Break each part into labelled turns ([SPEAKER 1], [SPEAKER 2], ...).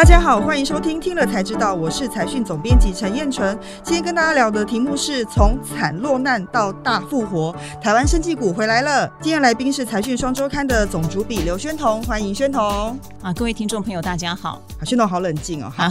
[SPEAKER 1] 大家好，欢迎收听《听了才知道》，我是财讯总编辑陈燕纯。今天跟大家聊的题目是从惨落难到大复活，台湾生技股回来了。今天来宾是财讯双周刊的总主笔刘宣彤，欢迎宣彤。
[SPEAKER 2] 啊，各位听众朋友，大家好。
[SPEAKER 1] 啊，宣彤好冷静哦。好，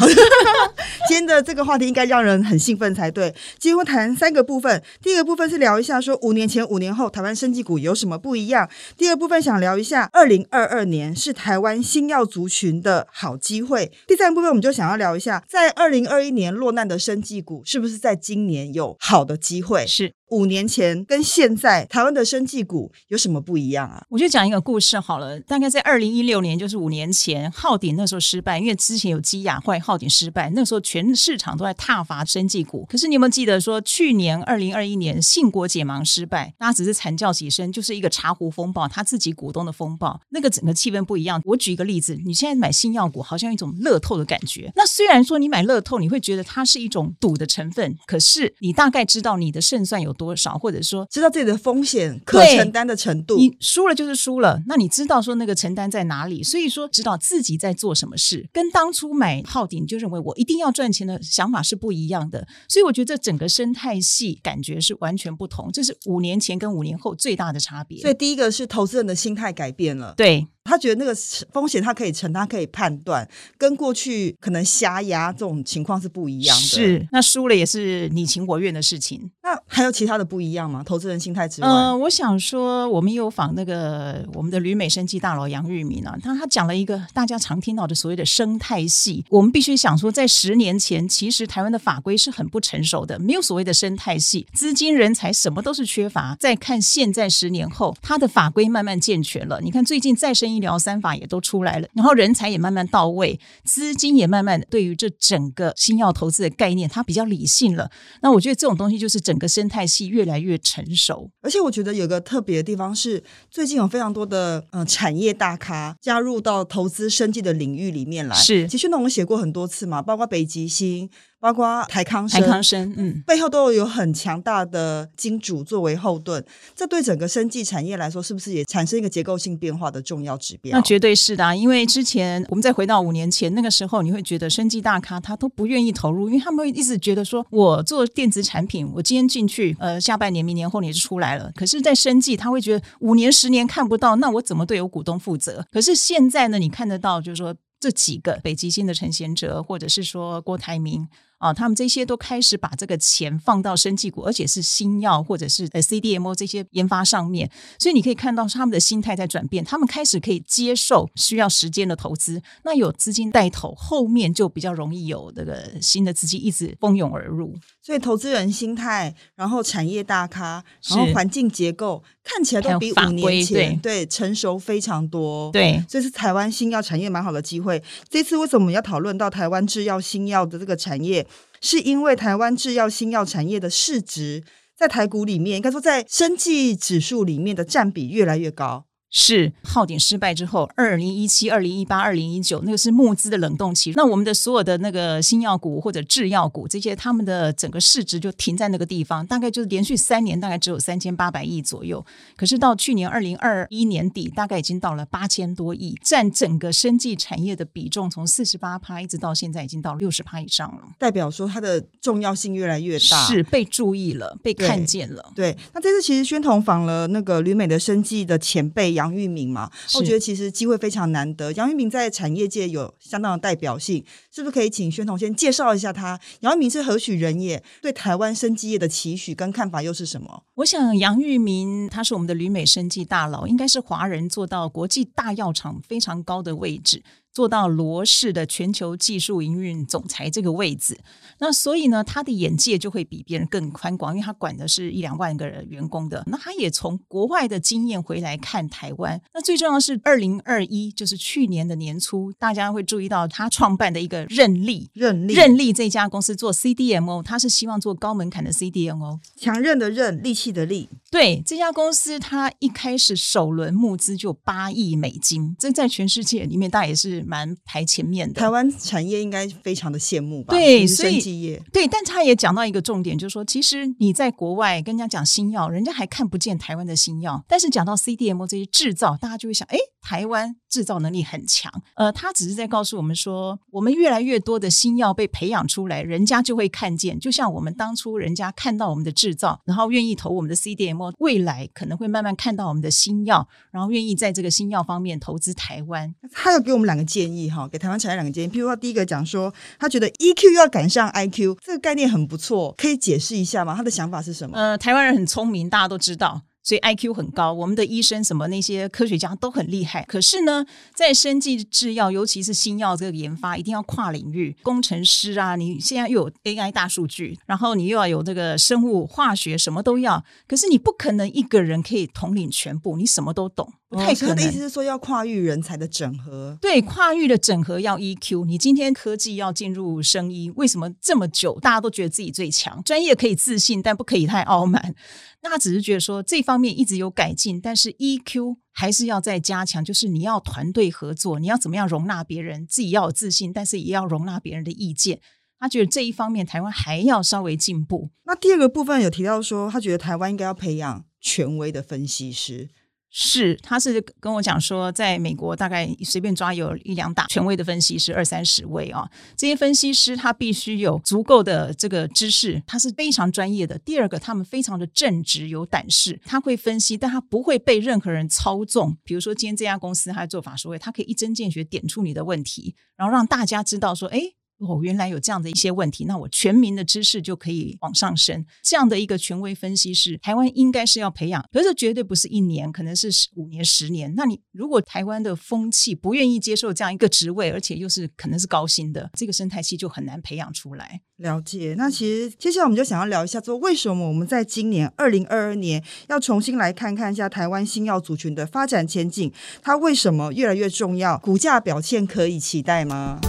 [SPEAKER 1] 今天的这个话题应该让人很兴奋才对。今天会谈三个部分，第一个部分是聊一下说五年前、五年后台湾生技股有什么不一样。第二部分想聊一下二零二二年是台湾新药族群的好机会。第三部分我们就想要聊一下，在二零二一年落难的生计股，是不是在今年有好的机会？
[SPEAKER 2] 是。
[SPEAKER 1] 五年前跟现在台湾的生技股有什么不一样啊？
[SPEAKER 2] 我就讲一个故事好了。大概在二零一六年，就是五年前，浩鼎那时候失败，因为之前有基亚坏，浩鼎失败，那时候全市场都在挞伐生技股。可是你有没有记得说，去年二零二一年信国解盲失败，大家只是惨叫几声，就是一个茶壶风暴，他自己股东的风暴，那个整个气氛不一样。我举一个例子，你现在买新药股，好像一种乐透的感觉。那虽然说你买乐透，你会觉得它是一种赌的成分，可是你大概知道你的胜算有多少，或者说。
[SPEAKER 1] 知道自己的风险可承担的程度，
[SPEAKER 2] 你输了就是输了。那你知道说那个承担在哪里？所以说知道自己在做什么事，跟当初买浩鼎就认为我一定要赚钱的想法是不一样的。所以我觉得这整个生态系感觉是完全不同，这是五年前跟五年后最大的差别。
[SPEAKER 1] 所以第一个是投资人的心态改变了，
[SPEAKER 2] 对。
[SPEAKER 1] 他觉得那个风险他可以承担，可以判断，跟过去可能瞎压这种情况是不一样的。
[SPEAKER 2] 是，那输了也是你情我愿的事情。
[SPEAKER 1] 那还有其他的不一样吗？投资人心态之外，
[SPEAKER 2] 嗯，我想说，我们有访那个我们的旅美生技大佬杨玉明啊，他他讲了一个大家常听到的所谓的生态系。我们必须想说，在十年前，其实台湾的法规是很不成熟的，没有所谓的生态系，资金、人才什么都是缺乏。再看现在十年后，他的法规慢慢健全了。你看最近再生医医疗三法也都出来了，然后人才也慢慢到位，资金也慢慢对于这整个新药投资的概念，它比较理性了。那我觉得这种东西就是整个生态系越来越成熟。
[SPEAKER 1] 而且我觉得有个特别的地方是，最近有非常多的呃产业大咖加入到投资生计的领域里面来。
[SPEAKER 2] 是，
[SPEAKER 1] 其实那我们写过很多次嘛，包括北极星。包括台康
[SPEAKER 2] 生，台康生，嗯，
[SPEAKER 1] 背后都有很强大的金主作为后盾，这对整个生技产业来说，是不是也产生一个结构性变化的重要指标？
[SPEAKER 2] 那绝对是的，啊因为之前我们再回到五年前那个时候，你会觉得生技大咖他都不愿意投入，因为他们会一直觉得说，我做电子产品，我今天进去，呃，下半年、明年后年就出来了。可是，在生技，他会觉得五年、十年看不到，那我怎么对我股东负责？可是现在呢，你看得到，就是说这几个北极星的陈贤哲，或者是说郭台铭。啊，他们这些都开始把这个钱放到生技股，而且是新药或者是呃 CDMO 这些研发上面，所以你可以看到他们的心态在转变，他们开始可以接受需要时间的投资，那有资金带头，后面就比较容易有这个新的资金一直蜂拥而入。
[SPEAKER 1] 所以投资人心态，然后产业大咖，然后环境结构看起来都比五年前对成熟非常多。
[SPEAKER 2] 对，
[SPEAKER 1] 这是台湾新药产业蛮好的机会。这次为什么要讨论到台湾制药新药的这个产业？是因为台湾制药新药产业的市值在台股里面，应该说在生技指数里面的占比越来越高。
[SPEAKER 2] 是耗点失败之后，二零一七、二零一八、二零一九，那个是募资的冷冻期。那我们的所有的那个新药股或者制药股这些，他们的整个市值就停在那个地方，大概就是连续三年大概只有三千八百亿左右。可是到去年二零二一年底，大概已经到了八千多亿，占整个生技产业的比重从四十八趴一直到现在已经到六十趴以上了。
[SPEAKER 1] 代表说它的重要性越来越大，
[SPEAKER 2] 是被注意了，被看见了。
[SPEAKER 1] 对，那这次其实宣统访了那个旅美的生技的前辈。杨玉明嘛，我觉得其实机会非常难得。杨玉明在产业界有相当的代表性，是不是可以请宣彤先介绍一下他？杨玉明是何许人也？对台湾生技业的期许跟看法又是什么？
[SPEAKER 2] 我想杨玉明他是我们的旅美生技大佬，应该是华人做到国际大药厂非常高的位置。做到罗氏的全球技术营运总裁这个位置，那所以呢，他的眼界就会比别人更宽广，因为他管的是一两万个员工的。那他也从国外的经验回来看台湾。那最重要的是，二零二一就是去年的年初，大家会注意到他创办的一个任力
[SPEAKER 1] 任力
[SPEAKER 2] 任力这家公司做 CDMO，他是希望做高门槛的 CDMO，
[SPEAKER 1] 强韧的韧，力气的力。
[SPEAKER 2] 对这家公司，它一开始首轮募资就八亿美金，这在全世界里面，大概也是。蛮排前面的。
[SPEAKER 1] 台湾产业应该非常的羡慕吧？
[SPEAKER 2] 对
[SPEAKER 1] 就是
[SPEAKER 2] 所以。对，但他也讲到一个重点，就是说，其实你在国外跟人家讲新药，人家还看不见台湾的新药。但是讲到 CDMO 这些制造，大家就会想，哎，台湾制造能力很强。呃，他只是在告诉我们说，我们越来越多的新药被培养出来，人家就会看见。就像我们当初人家看到我们的制造，然后愿意投我们的 CDMO，未来可能会慢慢看到我们的新药，然后愿意在这个新药方面投资台湾。
[SPEAKER 1] 他又给我们两个建建议哈，给台湾产业两个建议。譬如说，第一个讲说，他觉得 EQ 要赶上 IQ，这个概念很不错，可以解释一下吗？他的想法是什么？
[SPEAKER 2] 呃，台湾人很聪明，大家都知道。所以 IQ 很高，我们的医生什么那些科学家都很厉害。可是呢，在生技制药，尤其是新药这个研发，一定要跨领域，工程师啊，你现在又有 AI 大数据，然后你又要有这个生物化学，什么都要。可是你不可能一个人可以统领全部，你什么都懂，不太可能。
[SPEAKER 1] 哦他的意思是说要跨域人才的整合。
[SPEAKER 2] 对跨域的整合要 EQ，你今天科技要进入生医，为什么这么久大家都觉得自己最强？专业可以自信，但不可以太傲慢。那他只是觉得说这方面一直有改进，但是 EQ 还是要再加强，就是你要团队合作，你要怎么样容纳别人，自己要有自信，但是也要容纳别人的意见。他觉得这一方面台湾还要稍微进步。
[SPEAKER 1] 那第二个部分有提到说，他觉得台湾应该要培养权威的分析师。
[SPEAKER 2] 是，他是跟我讲说，在美国大概随便抓有一两打权威的分析师，二三十位啊。这些分析师他必须有足够的这个知识，他是非常专业的。第二个，他们非常的正直有胆识，他会分析，但他不会被任何人操纵。比如说，今天这家公司他做法说，他可以一针见血点出你的问题，然后让大家知道说，哎。哦，原来有这样的一些问题，那我全民的知识就可以往上升。这样的一个权威分析师，台湾应该是要培养，可是绝对不是一年，可能是五年、十年。那你如果台湾的风气不愿意接受这样一个职位，而且又是可能是高薪的，这个生态系就很难培养出来。
[SPEAKER 1] 了解。那其实接下来我们就想要聊一下，说为什么我们在今年二零二二年要重新来看看一下台湾新药族群的发展前景，它为什么越来越重要？股价表现可以期待吗？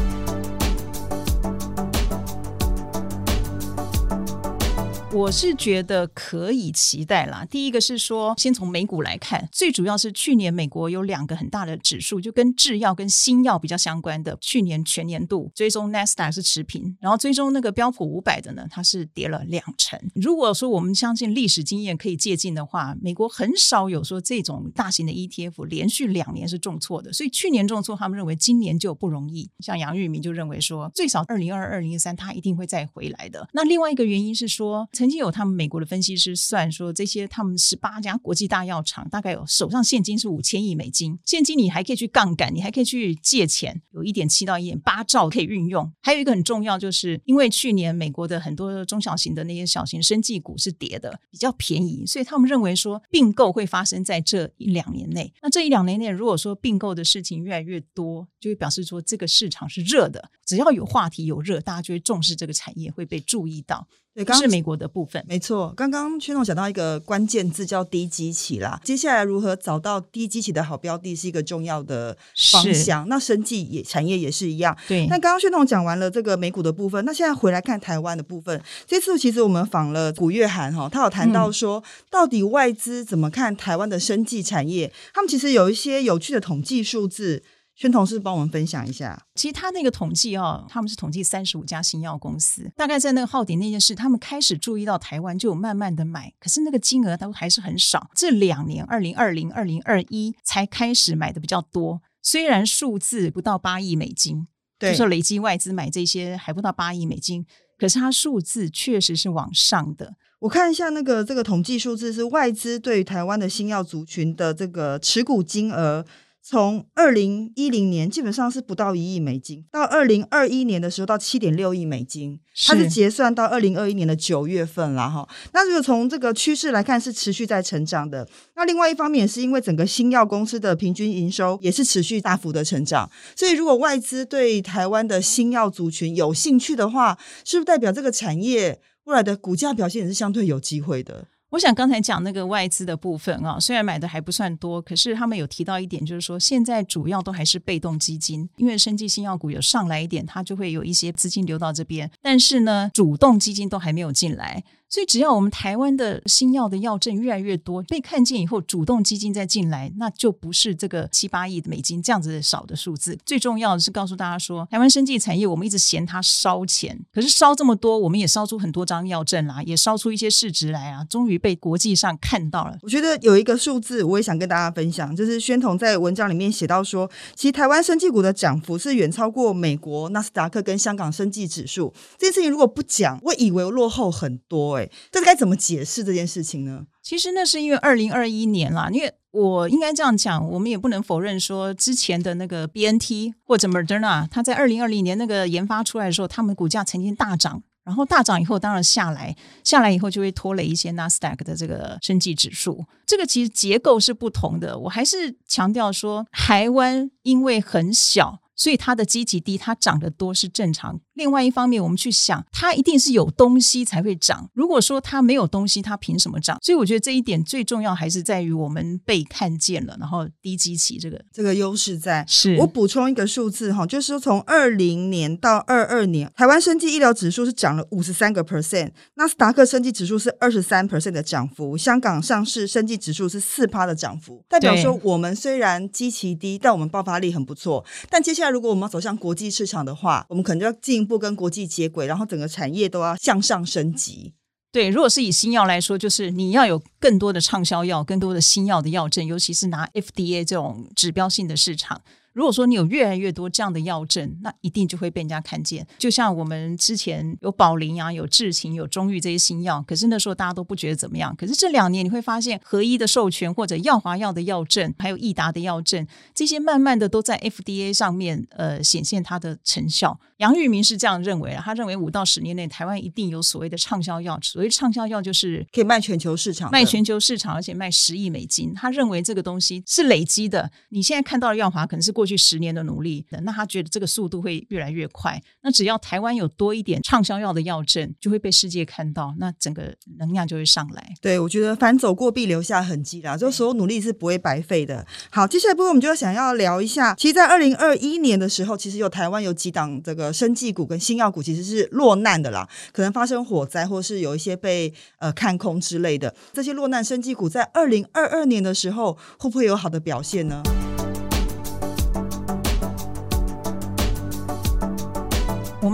[SPEAKER 2] 我是觉得可以期待啦。第一个是说，先从美股来看，最主要是去年美国有两个很大的指数，就跟制药跟新药比较相关的，去年全年度追踪 NASDAQ 是持平，然后追踪那个标普五百的呢，它是跌了两成。如果说我们相信历史经验可以借鉴的话，美国很少有说这种大型的 ETF 连续两年是重挫的，所以去年重挫，他们认为今年就不容易。像杨玉明就认为说，最少二零二二零三它一定会再回来的。那另外一个原因是说，曾经有他们美国的分析师算说，这些他们十八家国际大药厂大概有手上现金是五千亿美金，现金你还可以去杠杆，你还可以去借钱，有一点七到一点八兆可以运用。还有一个很重要，就是因为去年美国的很多中小型的那些小型生技股是跌的，比较便宜，所以他们认为说并购会发生在这一两年内。那这一两年内，如果说并购的事情越来越多，就会表示说这个市场是热的，只要有话题有热，大家就会重视这个产业，会被注意到。
[SPEAKER 1] 对，
[SPEAKER 2] 是美国的部分。
[SPEAKER 1] 没错，刚刚圈总讲到一个关键字叫低基期啦。接下来如何找到低基期的好标的，是一个重要的方向。那生技也产业也是一样。
[SPEAKER 2] 对，
[SPEAKER 1] 那刚刚薛总讲完了这个美股的部分，那现在回来看台湾的部分。这次其实我们访了古月涵哈，他有谈到说，到底外资怎么看台湾的生技产业？他们其实有一些有趣的统计数字，宣同事帮我们分享一下。
[SPEAKER 2] 其实他那个统计哦，他们是统计三十五家新药公司，大概在那个浩鼎那件事，他们开始注意到台湾，就有慢慢的买，可是那个金额都还是很少。这两年，二零二零、二零二一才开始买的比较多，虽然数字不到八亿美金，
[SPEAKER 1] 对
[SPEAKER 2] 就说累积外资买这些还不到八亿美金，可是它数字确实是往上的。
[SPEAKER 1] 我看一下那个这个统计数字是外资对于台湾的新药族群的这个持股金额，从二零一零年基本上是不到一亿美金，到二零二一年的时候到七点六亿美金，它是
[SPEAKER 2] 是
[SPEAKER 1] 结算到二零二一年的九月份啦哈。那如果从这个趋势来看，是持续在成长的。那另外一方面，也是因为整个新药公司的平均营收也是持续大幅的成长，所以如果外资对台湾的新药族群有兴趣的话，是不是代表这个产业未来的股价表现也是相对有机会的？
[SPEAKER 2] 我想刚才讲那个外资的部分啊，虽然买的还不算多，可是他们有提到一点，就是说现在主要都还是被动基金，因为生技新药股有上来一点，它就会有一些资金流到这边，但是呢，主动基金都还没有进来。所以只要我们台湾的新药的药证越来越多，被看见以后，主动基金再进来，那就不是这个七八亿的美金这样子的少的数字。最重要的是告诉大家说，台湾生技产业我们一直嫌它烧钱，可是烧这么多，我们也烧出很多张药证啦，也烧出一些市值来啊，终于被国际上看到了。
[SPEAKER 1] 我觉得有一个数字，我也想跟大家分享，就是宣统在文章里面写到说，其实台湾生技股的涨幅是远超过美国纳斯达克跟香港生技指数。这件事情如果不讲，我以为落后很多哎，这该怎么解释这件事情呢？
[SPEAKER 2] 其实那是因为二零二一年啦，因为我应该这样讲，我们也不能否认说之前的那个 B N T 或者 Moderna，它在二零二零年那个研发出来的时候，他们股价曾经大涨，然后大涨以后当然下来，下来以后就会拖累一些纳斯达克的这个生技指数。这个其实结构是不同的，我还是强调说，台湾因为很小。所以它的基期低，它涨得多是正常。另外一方面，我们去想，它一定是有东西才会涨。如果说它没有东西，它凭什么涨？所以我觉得这一点最重要，还是在于我们被看见了，然后低基期这个
[SPEAKER 1] 这个优势在。
[SPEAKER 2] 是
[SPEAKER 1] 我补充一个数字哈，就是说从二零年到二二年，台湾生技医疗指数是涨了五十三个 percent，纳斯达克生技指数是二十三 percent 的涨幅，香港上市生技指数是四趴的涨幅，代表说我们虽然基期低，但我们爆发力很不错。但接下来。如果我们要走向国际市场的话，我们可能就要进一不跟国际接轨，然后整个产业都要向上升级。
[SPEAKER 2] 对，如果是以新药来说，就是你要有更多的畅销药，更多的新药的药证，尤其是拿 FDA 这种指标性的市场。如果说你有越来越多这样的药证，那一定就会被人家看见。就像我们之前有宝林啊、有智勤、有中裕这些新药，可是那时候大家都不觉得怎么样。可是这两年你会发现，合一的授权或者药华药的药证，还有益达的药证，这些慢慢的都在 FDA 上面呃显现它的成效。杨玉明是这样认为的，他认为五到十年内台湾一定有所谓的畅销药，所谓畅销药就是
[SPEAKER 1] 可以卖全球市场，
[SPEAKER 2] 卖全球市场，而且卖十亿美金。他认为这个东西是累积的。你现在看到的药华可能是过去十年的努力，那他觉得这个速度会越来越快。那只要台湾有多一点畅销药的药证，就会被世界看到，那整个能量就会上来。
[SPEAKER 1] 对，我觉得反走过必留下痕迹啦，就所有努力是不会白费的。好，接下来部分我们就要想要聊一下，其实，在二零二一年的时候，其实有台湾有几档这个。生技股跟新药股其实是落难的啦，可能发生火灾，或是有一些被呃看空之类的。这些落难生技股在二零二二年的时候，会不会有好的表现呢？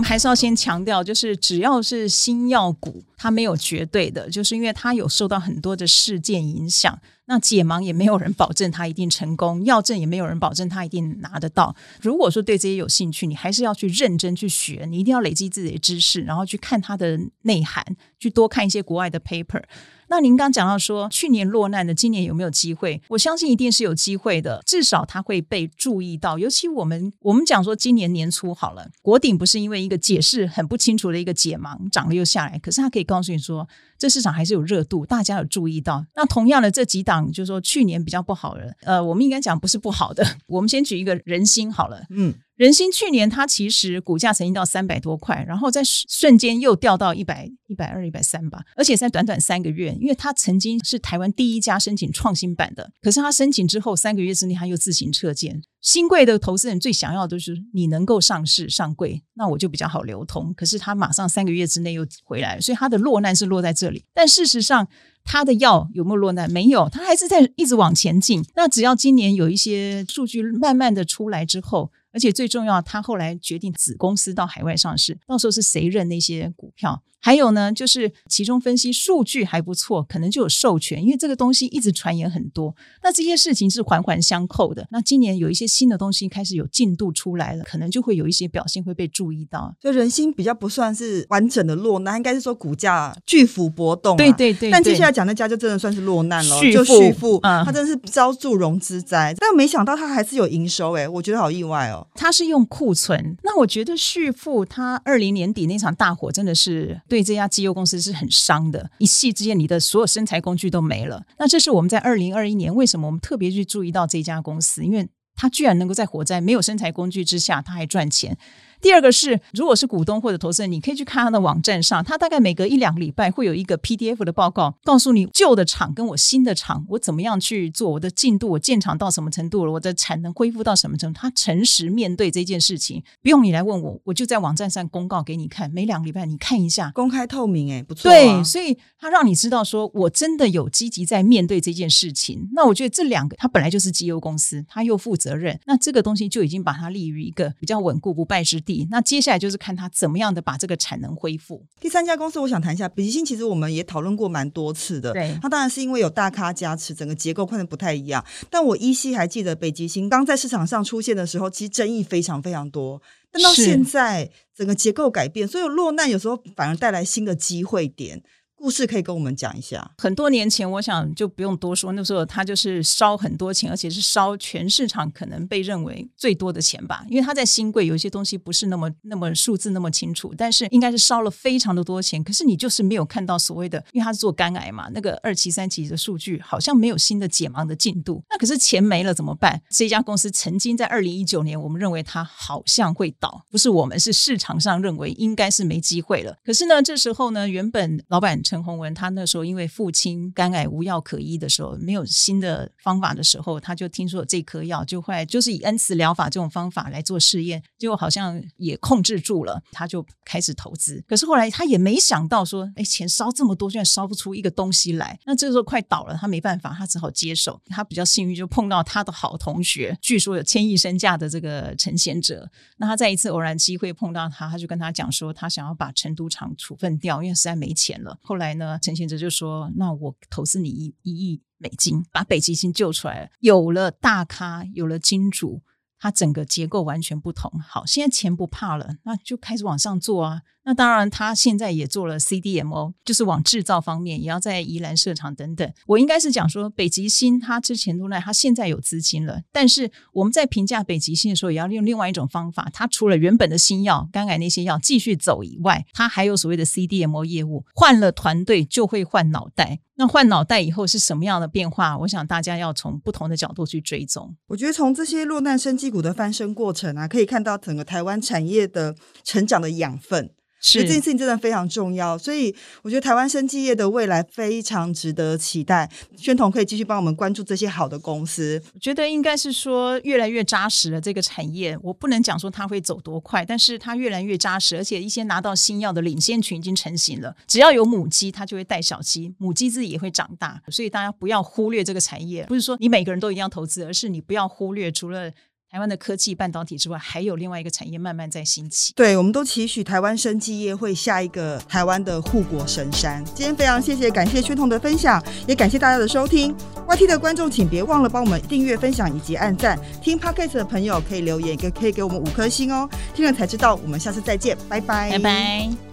[SPEAKER 2] 还是要先强调，就是只要是新药股，它没有绝对的，就是因为它有受到很多的事件影响。那解盲也没有人保证它一定成功，药证也没有人保证它一定拿得到。如果说对这些有兴趣，你还是要去认真去学，你一定要累积自己的知识，然后去看它的内涵，去多看一些国外的 paper。那您刚讲到说，去年落难的，今年有没有机会？我相信一定是有机会的，至少它会被注意到。尤其我们我们讲说，今年年初好了，国鼎不是因为一个解释很不清楚的一个解盲涨了又下来，可是它可以告诉你说，这市场还是有热度，大家有注意到。那同样的这几档，就是说去年比较不好的，呃，我们应该讲不是不好的。我们先举一个人心好了，嗯。人心去年它其实股价曾经到三百多块，然后在瞬间又掉到一百一百二、一百三吧，而且在短短三个月，因为它曾经是台湾第一家申请创新版的，可是它申请之后三个月之内它又自行撤件。新贵的投资人最想要的就是你能够上市上柜，那我就比较好流通。可是它马上三个月之内又回来，所以它的落难是落在这里。但事实上，它的药有没有落难？没有，它还是在一直往前进。那只要今年有一些数据慢慢的出来之后。而且最重要，他后来决定子公司到海外上市，到时候是谁认那些股票？还有呢，就是其中分析数据还不错，可能就有授权，因为这个东西一直传言很多。那这些事情是环环相扣的。那今年有一些新的东西开始有进度出来了，可能就会有一些表现会被注意到。
[SPEAKER 1] 就人心比较不算是完整的落难，应该是说股价巨幅波动。
[SPEAKER 2] 对对对。
[SPEAKER 1] 但接下来讲那家就真的算是落难了，就续付，嗯，它真的是遭助融资灾。但没想到他还是有营收，哎，我觉得好意外哦。
[SPEAKER 2] 他是用库存，那我觉得续付他二零年底那场大火真的是对这家机油公司是很伤的，一夕之间你的所有生财工具都没了。那这是我们在二零二一年为什么我们特别去注意到这家公司，因为它居然能够在火灾没有生财工具之下，它还赚钱。第二个是，如果是股东或者投资人，你可以去看他的网站上，他大概每隔一两个礼拜会有一个 PDF 的报告，告诉你旧的厂跟我新的厂，我怎么样去做，我的进度，我建厂到什么程度了，我的产能恢复到什么程度。他诚实面对这件事情，不用你来问我，我就在网站上公告给你看，每两个礼拜你看一下，
[SPEAKER 1] 公开透明，哎，不错。
[SPEAKER 2] 对，所以他让你知道说我真的有积极在面对这件事情。那我觉得这两个，他本来就是绩优公司，他又负责任，那这个东西就已经把它立于一个比较稳固不败之地。那接下来就是看他怎么样的把这个产能恢复。
[SPEAKER 1] 第三家公司，我想谈一下北极星，其实我们也讨论过蛮多次的。
[SPEAKER 2] 对，
[SPEAKER 1] 它当然是因为有大咖加持，整个结构可能不太一样。但我依稀还记得北极星刚在市场上出现的时候，其实争议非常非常多。但到现在，整个结构改变，所以落难有时候反而带来新的机会点。故事可以跟我们讲一下。
[SPEAKER 2] 很多年前，我想就不用多说，那时候他就是烧很多钱，而且是烧全市场可能被认为最多的钱吧。因为他在新贵有一些东西不是那么那么数字那么清楚，但是应该是烧了非常的多钱。可是你就是没有看到所谓的，因为他是做肝癌嘛，那个二期三期的数据好像没有新的解盲的进度。那可是钱没了怎么办？这家公司曾经在二零一九年，我们认为它好像会倒，不是我们是市场上认为应该是没机会了。可是呢，这时候呢，原本老板。陈洪文他那时候因为父亲肝癌无药可医的时候，没有新的方法的时候，他就听说这颗药，就会就是以恩慈疗法这种方法来做试验，结果好像也控制住了，他就开始投资。可是后来他也没想到说，哎，钱烧这么多，居然烧不出一个东西来。那这个时候快倒了，他没办法，他只好接手。他比较幸运，就碰到他的好同学，据说有千亿身价的这个陈贤哲。那他在一次偶然机会碰到他，他就跟他讲说，他想要把成都厂处分掉，因为实在没钱了。后来呢，陈贤哲就说：“那我投资你一一亿美金，把北极星救出来了，有了大咖，有了金主，它整个结构完全不同。好，现在钱不怕了，那就开始往上做啊。”那当然，他现在也做了 CDMO，就是往制造方面也要在宜兰设厂等等。我应该是讲说，北极星他之前都在，他现在有资金了。但是我们在评价北极星的时候，也要用另外一种方法。它除了原本的新药、肝癌那些药继续走以外，它还有所谓的 CDMO 业务。换了团队就会换脑袋。那换脑袋以后是什么样的变化？我想大家要从不同的角度去追踪。
[SPEAKER 1] 我觉得从这些落难生机股的翻身过程啊，可以看到整个台湾产业的成长的养分。
[SPEAKER 2] 是
[SPEAKER 1] 这件事情真的非常重要，所以我觉得台湾生技业的未来非常值得期待。宣彤可以继续帮我们关注这些好的公司。
[SPEAKER 2] 我觉得应该是说越来越扎实了这个产业，我不能讲说它会走多快，但是它越来越扎实，而且一些拿到新药的领先群已经成型了。只要有母鸡，它就会带小鸡，母鸡自己也会长大。所以大家不要忽略这个产业，不是说你每个人都一定要投资，而是你不要忽略除了。台湾的科技半导体之外，还有另外一个产业慢慢在兴起。
[SPEAKER 1] 对，我们都期许台湾生技业会下一个台湾的护国神山。今天非常谢谢，感谢宣彤的分享，也感谢大家的收听。YT 的观众，请别忘了帮我们订阅、分享以及按赞。听 Podcast 的朋友可以留言，也可以给我们五颗星哦。听了才知道，我们下次再见，拜拜，
[SPEAKER 2] 拜拜。